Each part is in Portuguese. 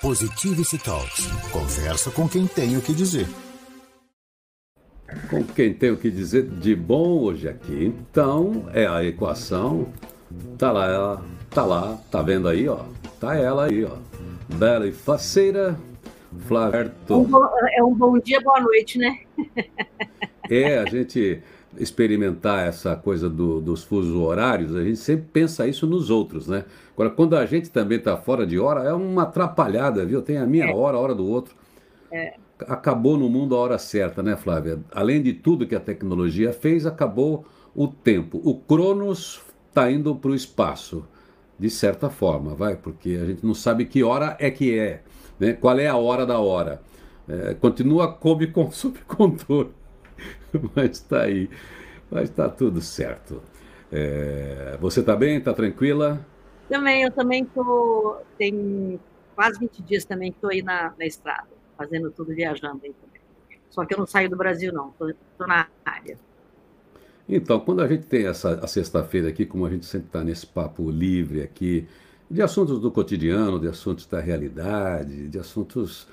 Positivity Talks. Conversa com quem tem o que dizer. Com quem tem o que dizer de bom hoje aqui. Então, é a equação. Tá lá, ela, tá lá, tá vendo aí, ó. Tá ela aí, ó. Bela e faceira, Flaverto. Um bom, é um bom dia, boa noite, né? é, a gente experimentar essa coisa do, dos fusos horários, a gente sempre pensa isso nos outros, né? Agora, quando a gente também está fora de hora, é uma atrapalhada, viu? Tem a minha é. hora, a hora do outro. É. Acabou no mundo a hora certa, né, Flávia? Além de tudo que a tecnologia fez, acabou o tempo. O Cronos está indo para o espaço, de certa forma, vai, porque a gente não sabe que hora é que é, né? Qual é a hora da hora? É, continua como sob controle. mas está aí. Mas está tudo certo. É, você está bem? Está tranquila? Também, eu também estou. Tem quase 20 dias também que estou aí na, na estrada, fazendo tudo viajando aí também. Só que eu não saio do Brasil, não, estou na área. Então, quando a gente tem essa a sexta-feira aqui, como a gente sempre está nesse papo livre aqui, de assuntos do cotidiano, de assuntos da realidade, de assuntos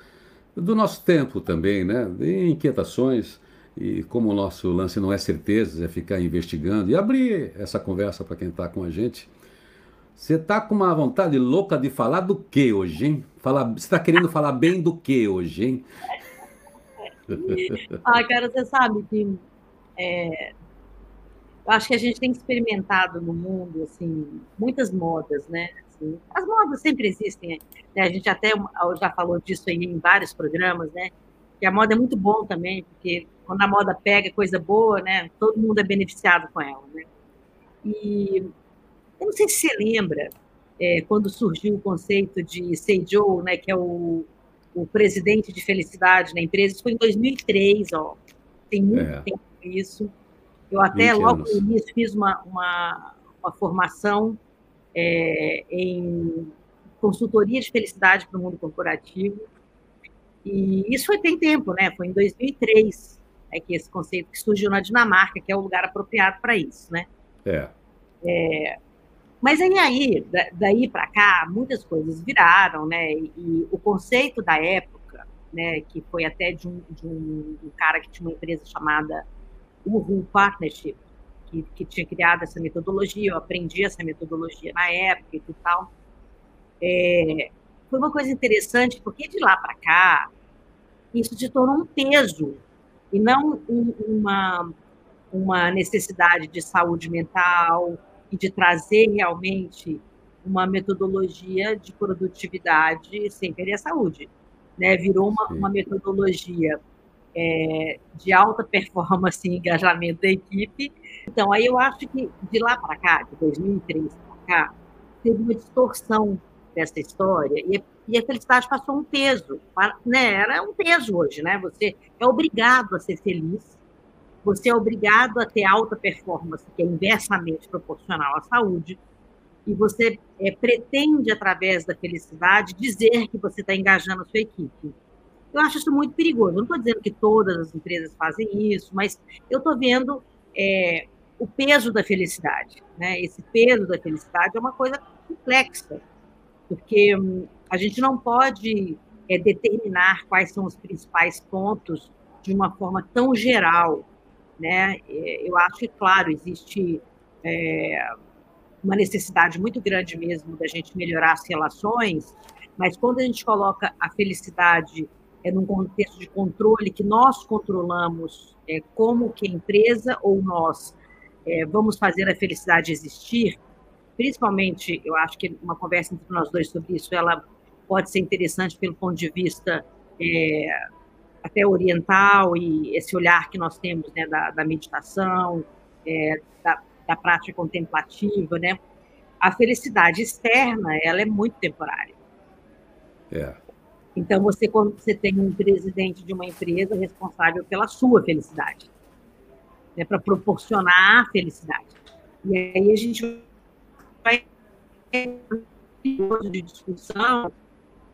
do nosso tempo também, né? De inquietações. E como o nosso lance não é certeza, é ficar investigando e abrir essa conversa para quem está com a gente. Você está com uma vontade louca de falar do que hoje, hein? Falar, você está querendo falar bem do que hoje, hein? ah, cara, você sabe que é, eu acho que a gente tem experimentado no mundo assim muitas modas, né? Assim, as modas sempre existem. Né? A gente até já falou disso em vários programas, né? Que a moda é muito bom também, porque quando a moda pega coisa boa, né, todo mundo é beneficiado com ela, né? E eu não sei se você lembra é, quando surgiu o conceito de Seijo, né, que é o, o presidente de felicidade na empresa, isso foi em 2003, ó, tem muito é. tempo isso. Eu até logo no início fiz uma, uma, uma formação é, em consultoria de felicidade para o mundo corporativo. E isso foi tem tempo, né? Foi em 2003 é que esse conceito que surgiu na Dinamarca, que é o lugar apropriado para isso, né? É. é mas aí, aí daí para cá, muitas coisas viraram, né? E, e, o conceito da época, né, que foi até de um, de um, um cara que tinha uma empresa chamada Uhu Partnership, que, que, tinha criado essa metodologia, eu aprendi essa metodologia na época e tal. É, foi uma coisa interessante, porque de lá para cá, isso se tornou um peso e não um, uma, uma necessidade de saúde mental e de trazer realmente uma metodologia de produtividade sem perder a saúde. Né? Virou uma, uma metodologia é, de alta performance e engajamento da equipe. Então, aí eu acho que de lá para cá, de 2003 para cá, teve uma distorção dessa história e e a felicidade passou um peso, né? Era um peso hoje, né? Você é obrigado a ser feliz, você é obrigado a ter alta performance, que é inversamente proporcional à saúde, e você é, pretende, através da felicidade, dizer que você está engajando a sua equipe. Eu acho isso muito perigoso. Não estou dizendo que todas as empresas fazem isso, mas eu estou vendo é, o peso da felicidade. Né? Esse peso da felicidade é uma coisa complexa, porque hum, a gente não pode é, determinar quais são os principais pontos de uma forma tão geral. Né? É, eu acho que, claro, existe é, uma necessidade muito grande mesmo da gente melhorar as relações, mas quando a gente coloca a felicidade é, num contexto de controle que nós controlamos é, como que a empresa ou nós é, vamos fazer a felicidade existir, principalmente, eu acho que uma conversa entre nós dois sobre isso, ela pode ser interessante pelo ponto de vista é, até oriental e esse olhar que nós temos né, da, da meditação, é, da, da, prática contemplativa, né? A felicidade externa, ela é muito temporária. É. Então, você, quando você tem um presidente de uma empresa responsável pela sua felicidade, né, para proporcionar a felicidade. E aí a gente de discussão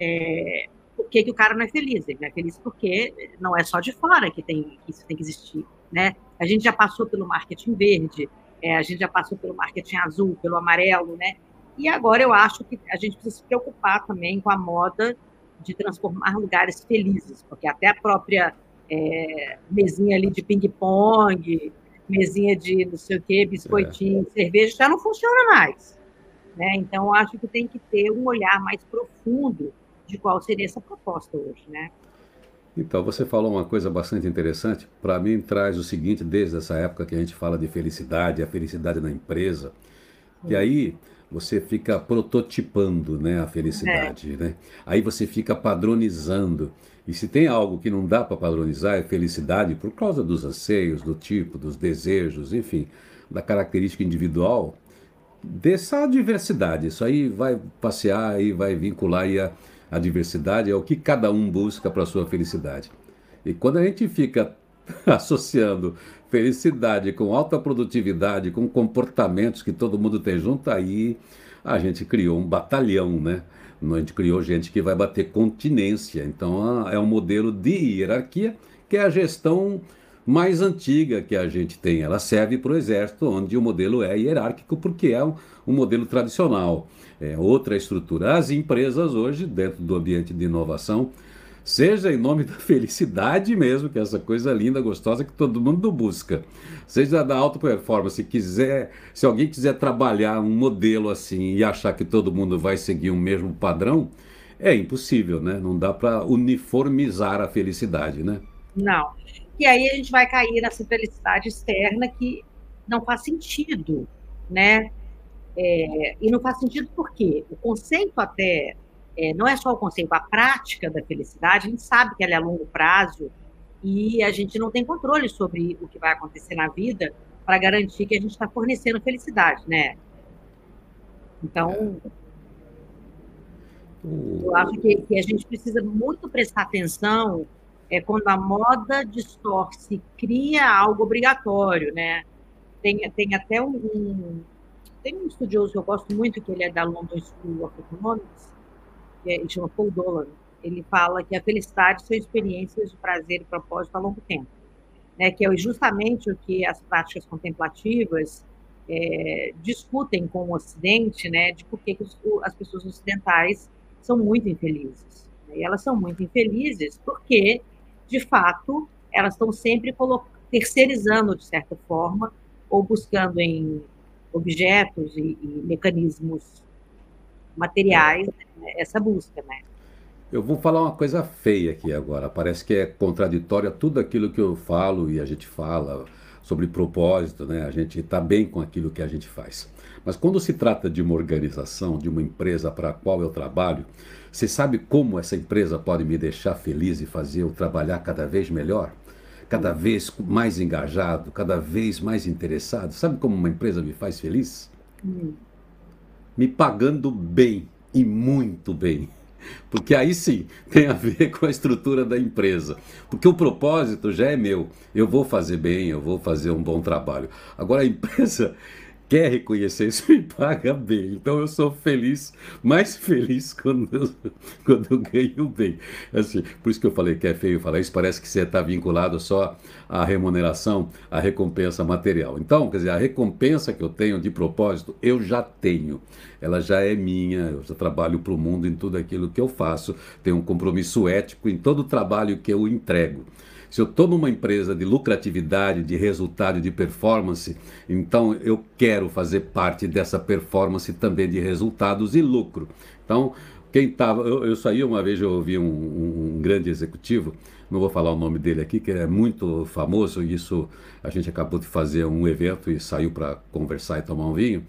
é, por que, que o cara não é feliz? Ele não é feliz porque não é só de fora que, tem, que isso tem que existir. Né? A gente já passou pelo marketing verde, é, a gente já passou pelo marketing azul, pelo amarelo, né? E agora eu acho que a gente precisa se preocupar também com a moda de transformar lugares felizes, porque até a própria é, mesinha ali de ping-pong, mesinha de não sei o quê, biscoitinho, é. cerveja, já não funciona mais. Né? Então, acho que tem que ter um olhar mais profundo de qual seria essa proposta hoje. Né? Então, você falou uma coisa bastante interessante. Para mim, traz o seguinte, desde essa época que a gente fala de felicidade, a felicidade na empresa, que aí você fica prototipando né, a felicidade. É. Né? Aí você fica padronizando. E se tem algo que não dá para padronizar, é felicidade por causa dos anseios, do tipo, dos desejos, enfim, da característica individual, dessa diversidade. Isso aí vai passear e vai vincular a, a diversidade é o que cada um busca para a sua felicidade. E quando a gente fica associando felicidade com alta produtividade, com comportamentos que todo mundo tem junto, aí a gente criou um batalhão, né? A gente criou gente que vai bater continência. Então é um modelo de hierarquia que é a gestão mais antiga que a gente tem. Ela serve para o exército, onde o modelo é hierárquico, porque é um, um modelo tradicional. É outra estrutura. As empresas hoje, dentro do ambiente de inovação, seja em nome da felicidade mesmo, que é essa coisa linda, gostosa que todo mundo busca, seja da alta performance, se quiser, se alguém quiser trabalhar um modelo assim e achar que todo mundo vai seguir o mesmo padrão, é impossível, né? Não dá para uniformizar a felicidade, né? Não. E aí a gente vai cair nessa felicidade externa que não faz sentido, né? É, e não faz sentido porque o conceito até é, não é só o conceito, a prática da felicidade, a gente sabe que ela é a longo prazo e a gente não tem controle sobre o que vai acontecer na vida para garantir que a gente está fornecendo felicidade, né? Então, eu acho que, que, a gente precisa muito prestar atenção é quando a moda distorce, cria algo obrigatório, né? Tem, tem até um, tem um estudioso que eu gosto muito, que ele é da London School of Economics, que é, chama Paul Dolan, ele fala que a felicidade são experiências de prazer e propósito a longo tempo, né? Que é justamente o que as práticas contemplativas é, discutem com o Ocidente, né? De por que, as pessoas ocidentais são muito infelizes. Né? E elas são muito infelizes porque, de fato, elas estão sempre terceirizando de certa forma ou buscando em objetos e, e mecanismos materiais né, essa busca, né? Eu vou falar uma coisa feia aqui agora. Parece que é contraditório a tudo aquilo que eu falo e a gente fala sobre propósito, né? A gente está bem com aquilo que a gente faz. Mas quando se trata de uma organização, de uma empresa para a qual eu trabalho, você sabe como essa empresa pode me deixar feliz e fazer eu trabalhar cada vez melhor? Cada vez mais engajado, cada vez mais interessado? Sabe como uma empresa me faz feliz? Hum. Me pagando bem e muito bem. Porque aí sim tem a ver com a estrutura da empresa. Porque o propósito já é meu. Eu vou fazer bem, eu vou fazer um bom trabalho. Agora a empresa quer reconhecer isso e paga bem. Então eu sou feliz, mais feliz quando eu, quando eu ganho bem. Assim, por isso que eu falei que é feio falar isso, parece que você está vinculado só à remuneração, à recompensa material. Então, quer dizer, a recompensa que eu tenho de propósito, eu já tenho. Ela já é minha, eu já trabalho para o mundo em tudo aquilo que eu faço, tenho um compromisso ético em todo o trabalho que eu entrego. Se eu estou numa empresa de lucratividade, de resultado, de performance, então eu quero fazer parte dessa performance também de resultados e lucro. Então, quem estava. Eu, eu saí uma vez, eu ouvi um, um, grande executivo, não vou falar o nome dele aqui, que é muito famoso, e isso a gente acabou de fazer um evento e saiu para conversar e tomar um vinho.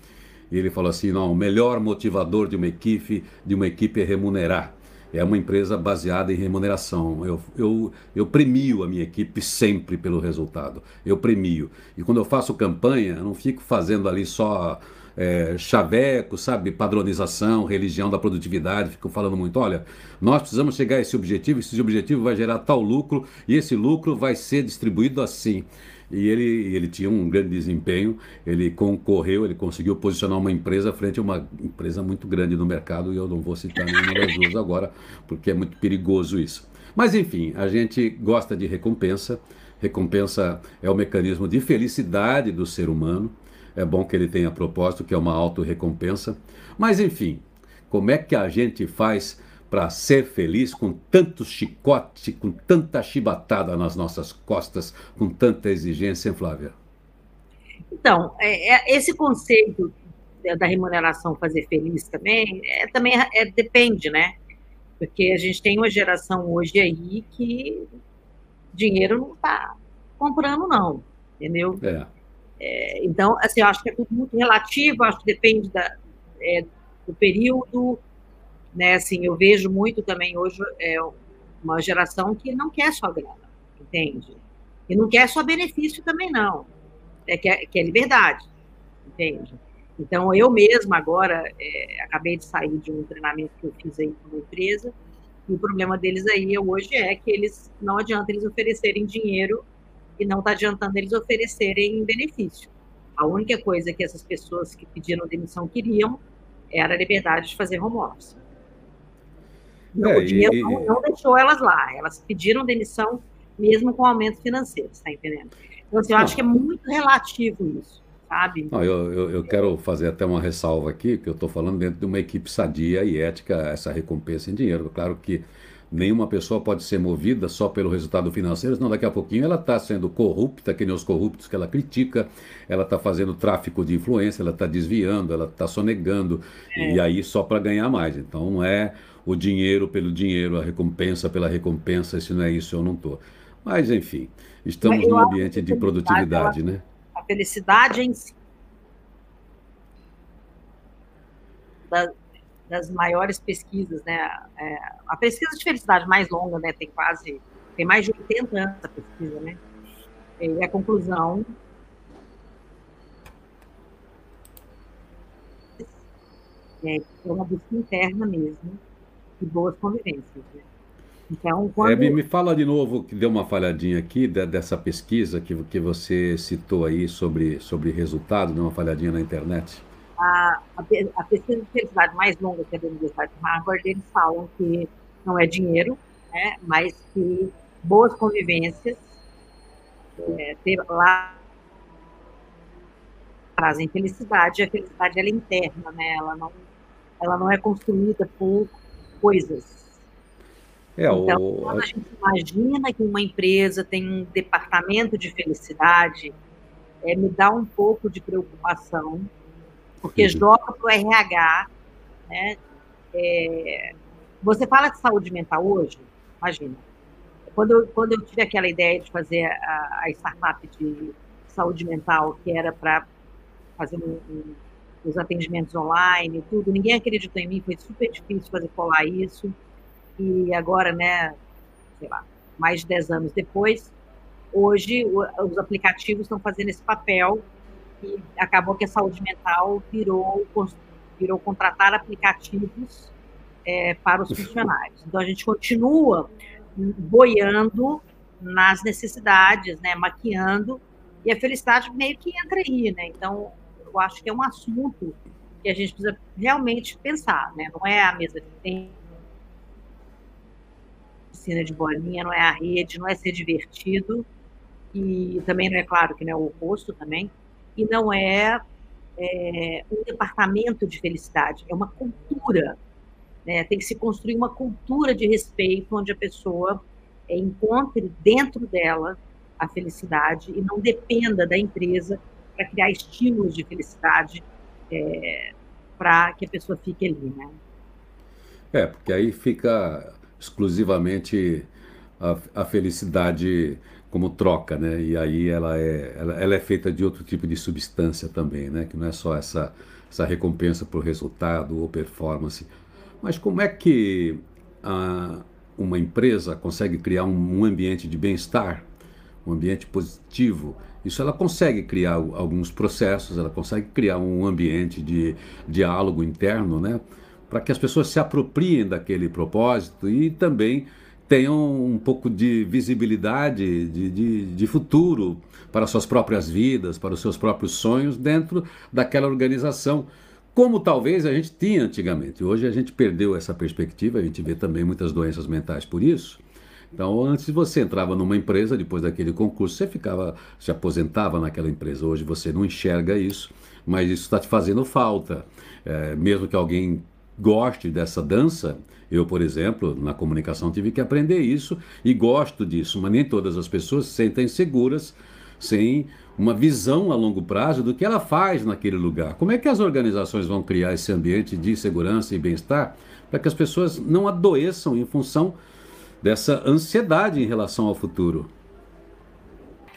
E ele falou assim: não, o melhor motivador de uma equipe, de uma equipe é remunerar é uma empresa baseada em remuneração. Eu, eu, eu premio a minha equipe sempre pelo resultado. Eu premio. E quando eu faço campanha, eu não fico fazendo ali só é, chaveco, sabe, padronização, religião da produtividade, fico falando muito, olha, nós precisamos chegar a esse objetivo, esse objetivo vai gerar tal lucro e esse lucro vai ser distribuído assim e ele, ele tinha um grande desempenho, ele concorreu, ele conseguiu posicionar uma empresa frente a uma empresa muito grande no mercado, e eu não vou citar nenhuma das duas agora, porque é muito perigoso isso. Mas enfim, a gente gosta de recompensa, recompensa é o mecanismo de felicidade do ser humano, é bom que ele tenha propósito, que é uma autorrecompensa, mas enfim, como é que a gente faz para ser feliz com tanto chicote, com tanta chibatada nas nossas costas, com tanta exigência, hein, Flávia? Então, é, é, esse conceito da remuneração fazer feliz também, é, também é, depende, né? Porque a gente tem uma geração hoje aí que dinheiro não está comprando, não, entendeu? É. É, então, assim, eu acho que é tudo muito relativo, acho que depende da, é, do período, né? Assim, eu vejo muito também hoje é, uma geração que não quer só grana, entende? E não quer só benefício também, não. É que é, que é liberdade, entende? Então, eu mesma agora é, acabei de sair de um treinamento que eu fiz aí com uma empresa, e o problema deles aí hoje é que eles não adianta eles oferecerem dinheiro e não está adiantando eles oferecerem benefício. A única coisa que essas pessoas que pediram demissão queriam era a liberdade de fazer home office. É, o dinheiro e, não, não, deixou elas lá, elas pediram demissão mesmo com aumento financeiro, está entendendo? Então, assim, eu não. acho que é muito relativo isso, sabe? Não, eu, eu, eu, quero fazer até uma ressalva aqui, que eu estou falando dentro de uma equipe sadia e ética, essa recompensa em dinheiro. Claro que Nenhuma pessoa pode ser movida só pelo resultado financeiro, senão daqui a pouquinho ela está sendo corrupta, que nem os corruptos que ela critica, ela está fazendo tráfico de influência, ela está desviando, ela está sonegando, é. e aí só para ganhar mais. Então não é o dinheiro pelo dinheiro, a recompensa pela recompensa, se não é isso eu não estou. Mas enfim, estamos num ambiente de produtividade, ela, né? A felicidade em si. Da das maiores pesquisas, né? É, a pesquisa de felicidade mais longa, né? Tem quase, tem mais de 80 anos a pesquisa, né? E a conclusão é, é uma busca interna mesmo de boas convivências. Né? Então, quando... É, me fala de novo, que deu uma falhadinha aqui, de, dessa pesquisa que, que você citou aí sobre, sobre resultado, deu uma falhadinha na internet a, a, pesquisa de felicidade mais longa que é da Universidade de Harvard, eles falam que não é dinheiro, né, mas que boas convivências é, ter, lá trazem felicidade, a felicidade ela é interna, né, ela não, ela não é construída por coisas. É, então, o... quando a gente imagina que uma empresa tem um departamento de felicidade, é, me dá um pouco de preocupação, porque uhum. joga para o RH. Né? É, você fala de saúde mental hoje? Imagina. Quando eu, quando eu tive aquela ideia de fazer a, a startup de saúde mental, que era para fazer um, um, os atendimentos online tudo, ninguém acreditou em mim, foi super difícil fazer colar isso. E agora, né, sei lá, mais de 10 anos depois, hoje os aplicativos estão fazendo esse papel e acabou que a saúde mental virou, virou contratar aplicativos é, para os funcionários. Então, a gente continua boiando nas necessidades, né, maquiando, e a felicidade meio que entra aí, né? Então, eu acho que é um assunto que a gente precisa realmente pensar, né? Não é a mesa que tem piscina de bolinha, não é a rede, não é ser divertido, e também não é claro que não é o oposto também, e não é, é um departamento de felicidade, é uma cultura. Né? Tem que se construir uma cultura de respeito onde a pessoa é, encontre dentro dela a felicidade e não dependa da empresa para criar estímulos de felicidade é, para que a pessoa fique ali, né? É, porque aí fica exclusivamente a, a felicidade como troca, né? E aí ela é, ela, ela, é feita de outro tipo de substância também, né? Que não é só essa, essa recompensa por resultado ou performance. Mas como é que a, uma empresa consegue criar um, um ambiente de bem-estar, um ambiente positivo? Isso ela consegue criar alguns processos, ela consegue criar um ambiente de diálogo interno, né? Para que as pessoas se apropriem daquele propósito e também tenham um pouco de visibilidade, de, de, de, futuro para suas próprias vidas, para os seus próprios sonhos dentro daquela organização, como talvez a gente tinha antigamente. Hoje a gente perdeu essa perspectiva, a gente vê também muitas doenças mentais por isso. Então, antes você entrava numa empresa, depois daquele concurso, você ficava, se aposentava naquela empresa. Hoje você não enxerga isso, mas isso está te fazendo falta. É, mesmo que alguém goste dessa dança. Eu, por exemplo, na comunicação tive que aprender isso e gosto disso, mas nem todas as pessoas se sentem seguras sem uma visão a longo prazo do que ela faz naquele lugar. Como é que as organizações vão criar esse ambiente de segurança e bem-estar para que as pessoas não adoeçam em função dessa ansiedade em relação ao futuro?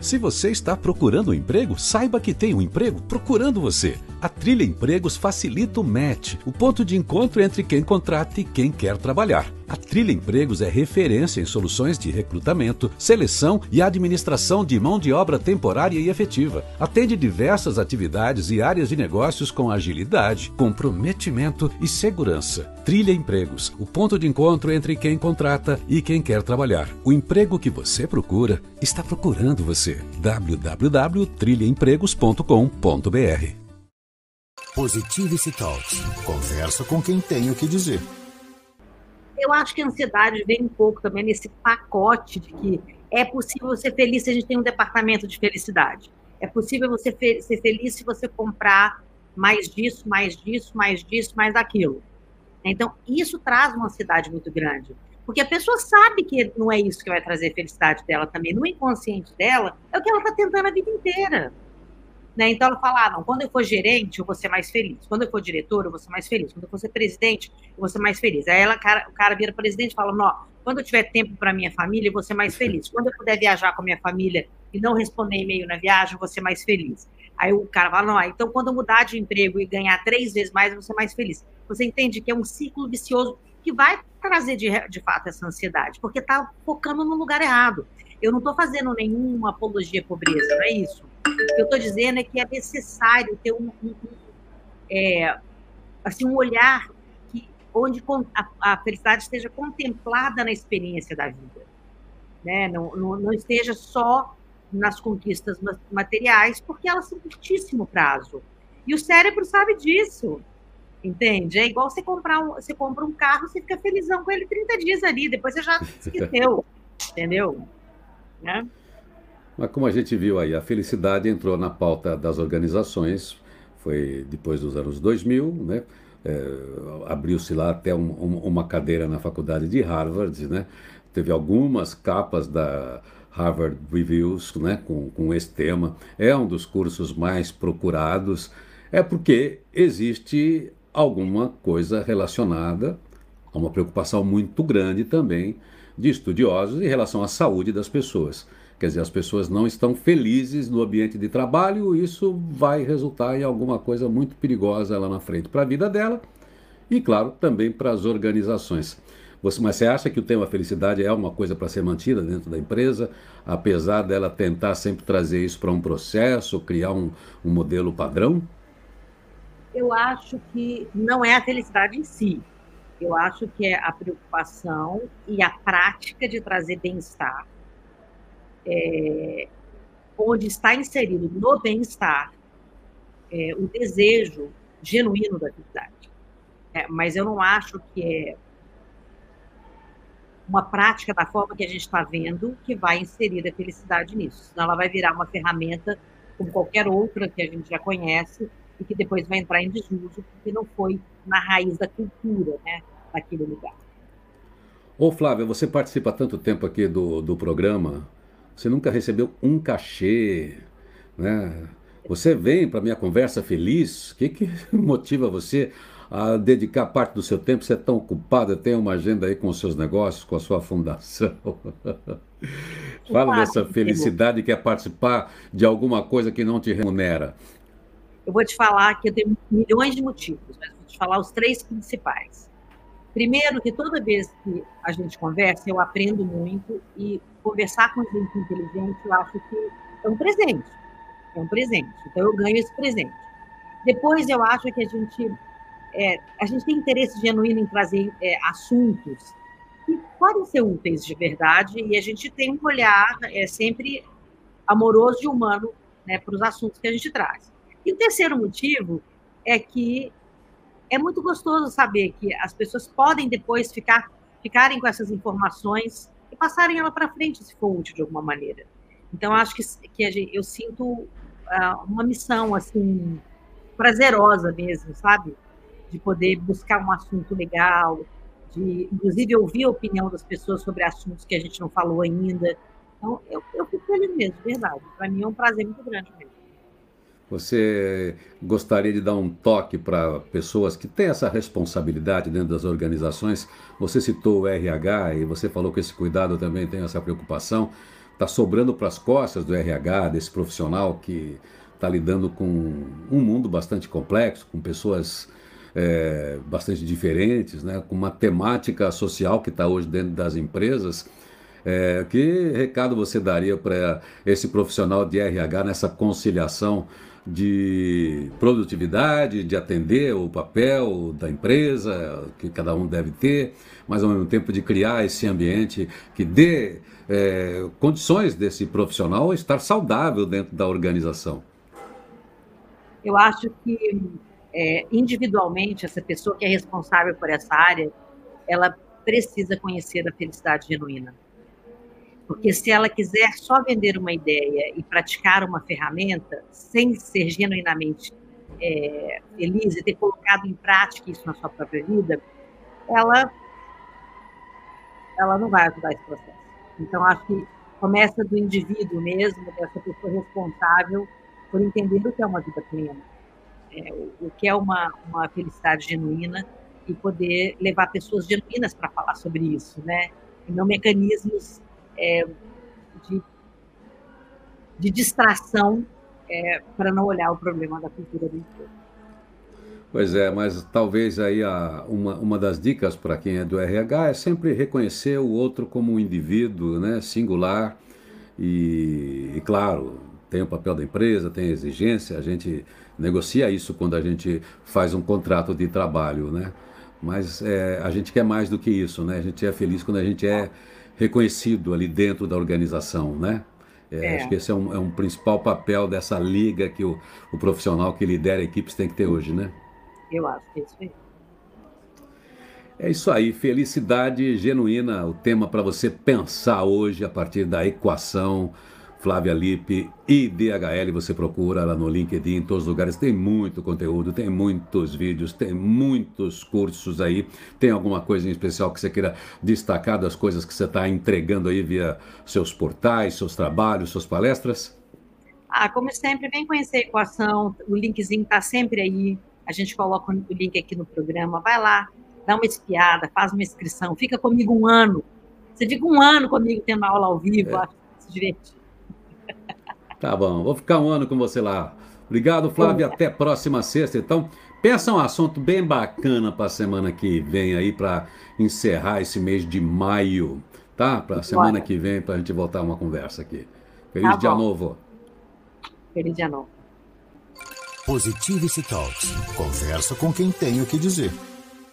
se você está procurando um emprego, saiba que tem um emprego procurando você. A Trilha Empregos facilita o match, o ponto de encontro entre quem contrata e quem quer trabalhar. A Trilha Empregos é referência em soluções de recrutamento, seleção e administração de mão de obra temporária e efetiva. Atende diversas atividades e áreas de negócios com agilidade, comprometimento e segurança. Trilha Empregos, o ponto de encontro entre quem contrata e quem quer trabalhar. O emprego que você procura está procurando você. www.trilhaempregos.com.br Positivity Talks. Conversa com quem tem o que dizer eu acho que a ansiedade vem um pouco também nesse pacote de que é possível ser feliz se a gente tem um departamento de felicidade. É possível você fe ser feliz se você comprar mais disso, mais disso, mais disso, mais daquilo. Então, isso traz uma ansiedade muito grande. Porque a pessoa sabe que não é isso que vai trazer felicidade dela também. No inconsciente dela, é o que ela está tentando a vida inteira. Né? Então ela fala: ah, não, quando eu for gerente, eu vou ser mais feliz. Quando eu for diretor, eu vou ser mais feliz. Quando eu for ser presidente, eu vou ser mais feliz. Aí ela, cara, o cara vira presidente e fala: não, quando eu tiver tempo para minha família, eu vou ser mais feliz. Quando eu puder viajar com a minha família e não responder e-mail na viagem, eu vou ser mais feliz. Aí o cara fala: não, então quando eu mudar de emprego e ganhar três vezes mais, eu vou ser mais feliz. Você entende que é um ciclo vicioso que vai trazer de, de fato essa ansiedade, porque está focando no lugar errado. Eu não estou fazendo nenhuma apologia à pobreza, não é isso. O que eu estou dizendo é que é necessário ter um, um, um é, assim, um olhar que, onde a, a, felicidade esteja contemplada na experiência da vida. Né? Não, não, não esteja só nas conquistas materiais, porque elas são curtíssimo prazo. E o cérebro sabe disso. Entende? É igual você comprar um, você compra um carro, você fica felizão com ele 30 dias ali, depois você já esqueceu. entendeu? Né? Mas como a gente viu aí, a felicidade entrou na pauta das organizações, foi depois dos anos 2000, né? É, abriu-se lá até um, um, uma cadeira na faculdade de Harvard, né? Teve algumas capas da Harvard Reviews, né? Com, com esse tema. É um dos cursos mais procurados. É porque existe alguma coisa relacionada a uma preocupação muito grande também de estudiosos em relação à saúde das pessoas. Quer dizer, as pessoas não estão felizes no ambiente de trabalho, isso vai resultar em alguma coisa muito perigosa lá na frente para a vida dela e, claro, também para as organizações. Você, mas você acha que o tema felicidade é uma coisa para ser mantida dentro da empresa, apesar dela tentar sempre trazer isso para um processo, criar um, um modelo padrão? Eu acho que não é a felicidade em si, eu acho que é a preocupação e a prática de trazer bem-estar, é, onde está inserido no bem-estar é, o desejo genuíno da felicidade. É, mas eu não acho que é uma prática da forma que a gente está vendo que vai inserir a felicidade nisso. Senão ela vai virar uma ferramenta como qualquer outra que a gente já conhece e que depois vai entrar em desuso porque não foi na raiz da cultura, né? naquele lugar. Ô Flávia, você participa há tanto tempo aqui do, do programa, você nunca recebeu um cachê, né? Você vem para minha conversa feliz? O que, que motiva você a dedicar parte do seu tempo? Você é tão ocupada, tem uma agenda aí com os seus negócios, com a sua fundação. Fala dessa felicidade que é participar de alguma coisa que não te remunera. Eu vou te falar que eu tenho milhões de motivos, mas vou te falar os três principais. Primeiro, que toda vez que a gente conversa, eu aprendo muito e conversar com gente inteligente, eu acho que é um presente. É um presente. Então, eu ganho esse presente. Depois, eu acho que a gente é, a gente tem interesse genuíno em trazer é, assuntos que podem ser úteis de verdade e a gente tem um olhar é, sempre amoroso e humano né, para os assuntos que a gente traz. E o terceiro motivo é que é muito gostoso saber que as pessoas podem depois ficar, ficarem com essas informações e passarem ela para frente se for útil de alguma maneira. Então, acho que, que eu sinto uh, uma missão, assim, prazerosa mesmo, sabe? De poder buscar um assunto legal, de, inclusive, ouvir a opinião das pessoas sobre assuntos que a gente não falou ainda. Então, eu, eu fico feliz mesmo, verdade. Para mim é um prazer muito grande mesmo. Você gostaria de dar um toque para pessoas que têm essa responsabilidade dentro das organizações? Você citou o RH e você falou que esse cuidado também tem essa preocupação. Está sobrando para as costas do RH, desse profissional que está lidando com um mundo bastante complexo, com pessoas é, bastante diferentes, né? com uma temática social que está hoje dentro das empresas. É, que recado você daria para esse profissional de RH nessa conciliação de produtividade, de atender o papel da empresa que cada um deve ter, mas ao mesmo tempo de criar esse ambiente que dê é, condições desse profissional estar saudável dentro da organização? Eu acho que é, individualmente essa pessoa que é responsável por essa área, ela precisa conhecer a felicidade genuína. Porque se ela quiser só vender uma ideia e praticar uma ferramenta, sem ser genuinamente é, feliz e ter colocado em prática isso na sua própria vida, ela, ela não vai ajudar esse processo. Então, acho que começa do indivíduo mesmo, dessa pessoa responsável por entender o que é uma vida plena, é, o, o, que é uma, uma felicidade genuína e poder levar pessoas genuínas para falar sobre isso, né? E não mecanismos é, de, de distração é, para não olhar o problema da cultura do. Pois é, mas talvez aí a, uma, uma das dicas para quem é do RH é sempre reconhecer o outro como um indivíduo né, singular e, e, claro, tem o papel da empresa, tem a exigência, a gente negocia isso quando a gente faz um contrato de trabalho, né? Mas é, a gente quer mais do que isso, né? A gente é feliz quando a gente é reconhecido ali dentro da organização, né? É, é. Acho que esse é um, é um, principal papel dessa liga que o, o, profissional que lidera equipes tem que ter hoje, né? Eu acho que é isso aí. É isso aí, felicidade genuína, o tema para você pensar hoje a partir da equação Flávia Lippe e DHL, você procura lá no LinkedIn, em todos os lugares, tem muito conteúdo, tem muitos vídeos, tem muitos cursos aí. Tem alguma coisa em especial que você queira destacar das coisas que você está entregando aí via seus portais, seus trabalhos, suas palestras? Ah, como sempre, vem conhecer a equação, o linkzinho está sempre aí, a gente coloca o link aqui no programa, vai lá, dá uma espiada, faz uma inscrição, fica comigo um ano. Você fica um ano comigo tendo aula ao vivo, é. acho que se divertir. Tá bom, vou ficar um ano com você lá. Obrigado, Flávio. Até próxima sexta. Então, pensa um assunto bem bacana para a semana que vem aí, para encerrar esse mês de maio, tá? Para a semana que vem, para a gente voltar uma conversa aqui. Feliz tá dia novo. Feliz dia novo. Positivity Talks. Conversa com quem tem o que dizer.